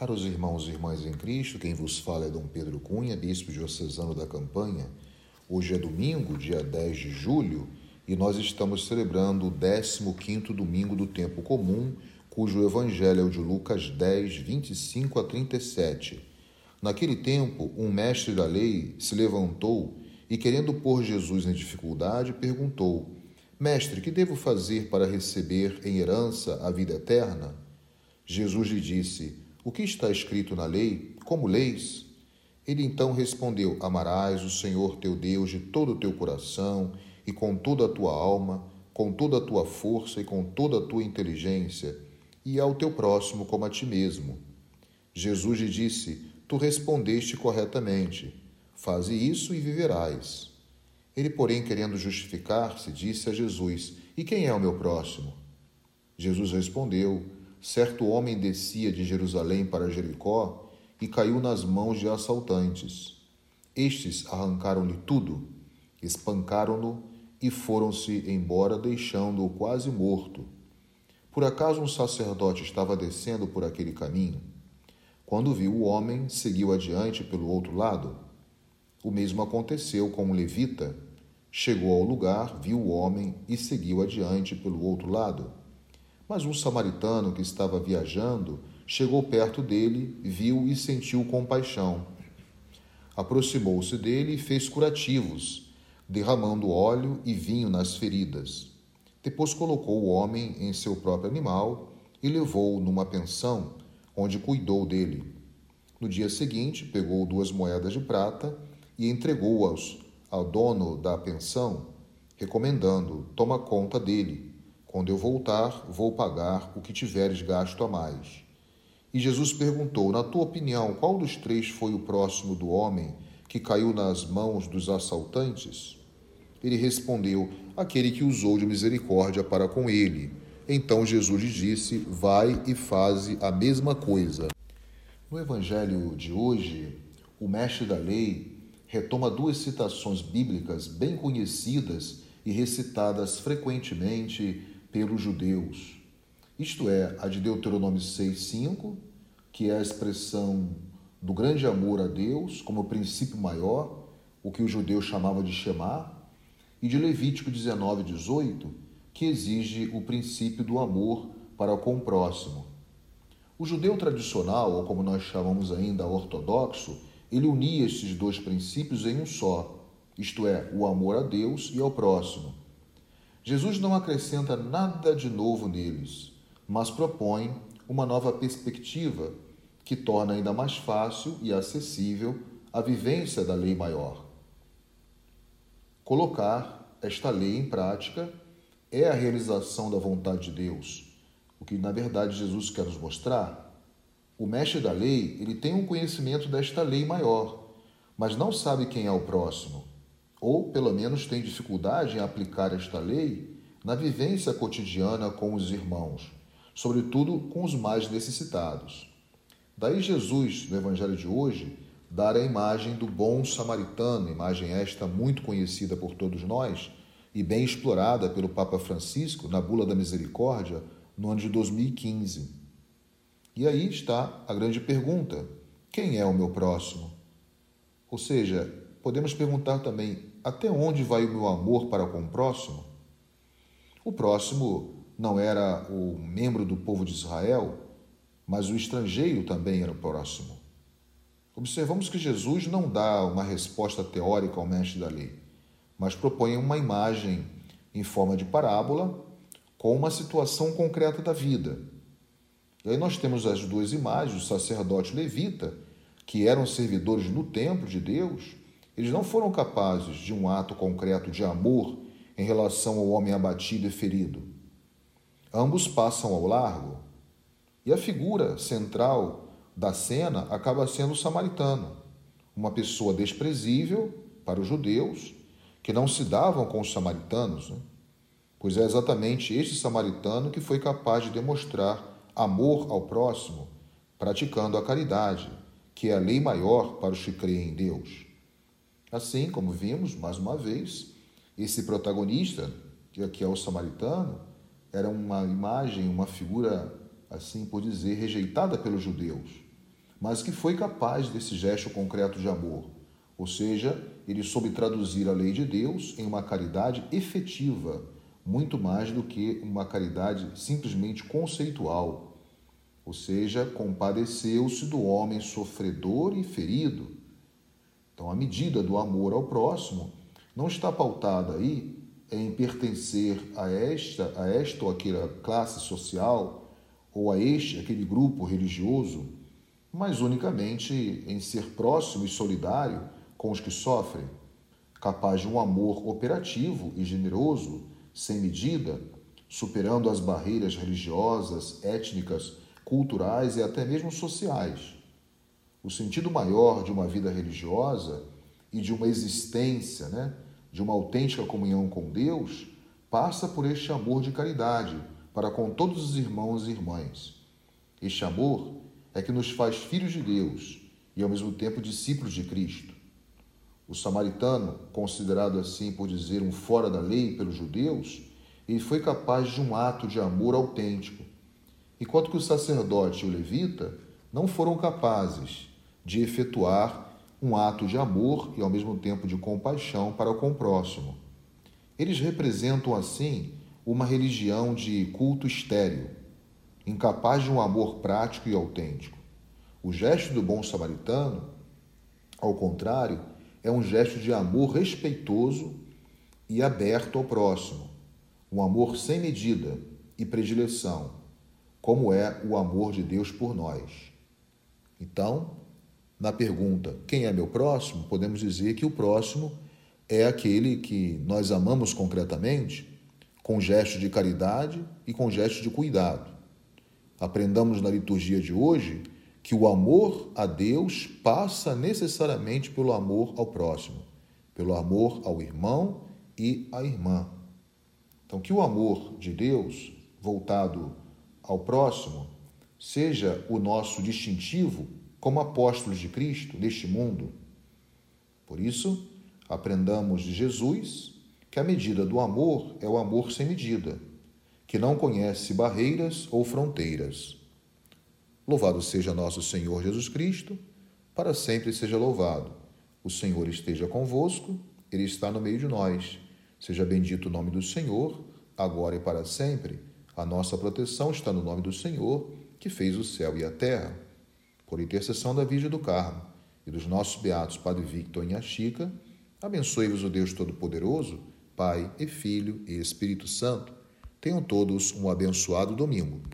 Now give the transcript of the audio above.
Caros irmãos e irmãs em Cristo, quem vos fala é Dom Pedro Cunha, bispo diocesano da Campanha. Hoje é domingo, dia 10 de julho, e nós estamos celebrando o 15º domingo do tempo comum, cujo evangelho é o de Lucas 10, 25 a 37. Naquele tempo, um mestre da lei se levantou e, querendo pôr Jesus em dificuldade, perguntou: Mestre, que devo fazer para receber em herança a vida eterna? Jesus lhe disse: O que está escrito na lei? Como leis? Ele então respondeu: Amarás o Senhor teu Deus de todo o teu coração e com toda a tua alma, com toda a tua força e com toda a tua inteligência, e ao teu próximo como a ti mesmo. Jesus lhe disse: Tu respondeste corretamente. Faze isso e viverás. Ele, porém, querendo justificar-se, disse a Jesus: E quem é o meu próximo? Jesus respondeu: certo homem descia de Jerusalém para Jericó e caiu nas mãos de assaltantes. Estes arrancaram-lhe tudo, espancaram-no e foram-se embora, deixando-o quase morto. Por acaso um sacerdote estava descendo por aquele caminho? Quando viu o homem, seguiu adiante pelo outro lado. O mesmo aconteceu com um levita. Chegou ao lugar, viu o homem e seguiu adiante pelo outro lado. Mas um samaritano que estava viajando chegou perto dele, viu e sentiu compaixão. Aproximou-se dele e fez curativos, derramando óleo e vinho nas feridas. Depois colocou o homem em seu próprio animal e levou-o numa pensão, onde cuidou dele. No dia seguinte, pegou duas moedas de prata e entregou-as ao dono da pensão, recomendando: Toma conta dele quando eu voltar, vou pagar o que tiveres gasto a mais. E Jesus perguntou: Na tua opinião, qual dos três foi o próximo do homem que caiu nas mãos dos assaltantes? Ele respondeu: Aquele que usou de misericórdia para com ele. Então Jesus lhe disse: Vai e faze a mesma coisa. No evangelho de hoje, o mestre da lei retoma duas citações bíblicas bem conhecidas e recitadas frequentemente pelos judeus. Isto é, a de Deuteronômio 6,5, que é a expressão do grande amor a Deus como princípio maior, o que os judeus chamavam de Shema, e de Levítico 19,18, que exige o princípio do amor para com o próximo. O judeu tradicional, ou como nós chamamos ainda ortodoxo, ele unia esses dois princípios em um só, isto é, o amor a Deus e ao próximo. Jesus não acrescenta nada de novo neles, mas propõe uma nova perspectiva que torna ainda mais fácil e acessível a vivência da lei maior. Colocar esta lei em prática é a realização da vontade de Deus, o que na verdade Jesus quer nos mostrar. O mestre da lei, ele tem um conhecimento desta lei maior, mas não sabe quem é o próximo ou pelo menos tem dificuldade em aplicar esta lei na vivência cotidiana com os irmãos, sobretudo com os mais necessitados. Daí Jesus, no Evangelho de hoje, dar a imagem do bom samaritano, imagem esta muito conhecida por todos nós e bem explorada pelo Papa Francisco na Bula da Misericórdia no ano de 2015. E aí está a grande pergunta: quem é o meu próximo? Ou seja, podemos perguntar também até onde vai o meu amor para com o próximo? O próximo não era o membro do povo de Israel, mas o estrangeiro também era o próximo. Observamos que Jesus não dá uma resposta teórica ao mestre da lei, mas propõe uma imagem em forma de parábola com uma situação concreta da vida. E aí nós temos as duas imagens, o sacerdote levita, que eram servidores no templo de Deus, eles não foram capazes de um ato concreto de amor em relação ao homem abatido e ferido. Ambos passam ao largo e a figura central da cena acaba sendo o samaritano, uma pessoa desprezível para os judeus que não se davam com os samaritanos, né? pois é exatamente este samaritano que foi capaz de demonstrar amor ao próximo, praticando a caridade, que é a lei maior para os que creem em Deus. Assim como vimos, mais uma vez, esse protagonista, que aqui é o samaritano, era uma imagem, uma figura, assim por dizer, rejeitada pelos judeus. mas que foi capaz desse gesto concreto de amor. Ou seja, ele soube traduzir a lei de Deus em uma caridade efetiva, muito mais do que uma caridade simplesmente conceitual. Ou seja, compadeceu-se do homem sofredor e ferido. Então, a medida do amor ao próximo não está pautada aí em pertencer a esta, a esta ou aquela classe social ou a este, aquele grupo religioso, mas unicamente em ser próximo e solidário com os que sofrem, capaz de um amor operativo e generoso, sem medida, superando as barreiras religiosas, étnicas, culturais e até mesmo sociais. O sentido maior de uma vida religiosa e de uma existência, né, de uma autêntica comunhão com Deus, passa por este amor de caridade para com todos os irmãos e irmãs. Este amor é que nos faz filhos de Deus e ao mesmo tempo discípulos de Cristo. O samaritano, considerado assim por dizer um fora da lei pelos judeus, ele foi capaz de um ato de amor autêntico, enquanto que o sacerdote e o levita não foram capazes de efetuar um ato de amor e ao mesmo tempo de compaixão para com o próximo. Eles representam assim uma religião de culto estéril, incapaz de um amor prático e autêntico. O gesto do bom samaritano, ao contrário, é um gesto de amor respeitoso e aberto ao próximo, um amor sem medida e predileção, como é o amor de Deus por nós. Então, na pergunta quem é meu próximo, podemos dizer que o próximo é aquele que nós amamos concretamente, com gesto de caridade e com gesto de cuidado. Aprendamos na liturgia de hoje que o amor a Deus passa necessariamente pelo amor ao próximo, pelo amor ao irmão e à irmã. Então, que o amor de Deus voltado ao próximo seja o nosso distintivo como apóstolos de Cristo neste mundo. Por isso, aprendamos de Jesus que a medida do amor é o amor sem medida, que não conhece barreiras ou fronteiras. Louvado seja nosso Senhor Jesus Cristo, para sempre seja louvado. O Senhor esteja convosco, Ele está no meio de nós. Seja bendito o nome do Senhor, agora e para sempre. A nossa proteção está no nome do Senhor, que fez o céu e a terra por intercessão da Virgem do Carmo e dos nossos beatos Padre Victor e Chica, abençoe-vos o Deus Todo-Poderoso, Pai e Filho e Espírito Santo. Tenham todos um abençoado domingo.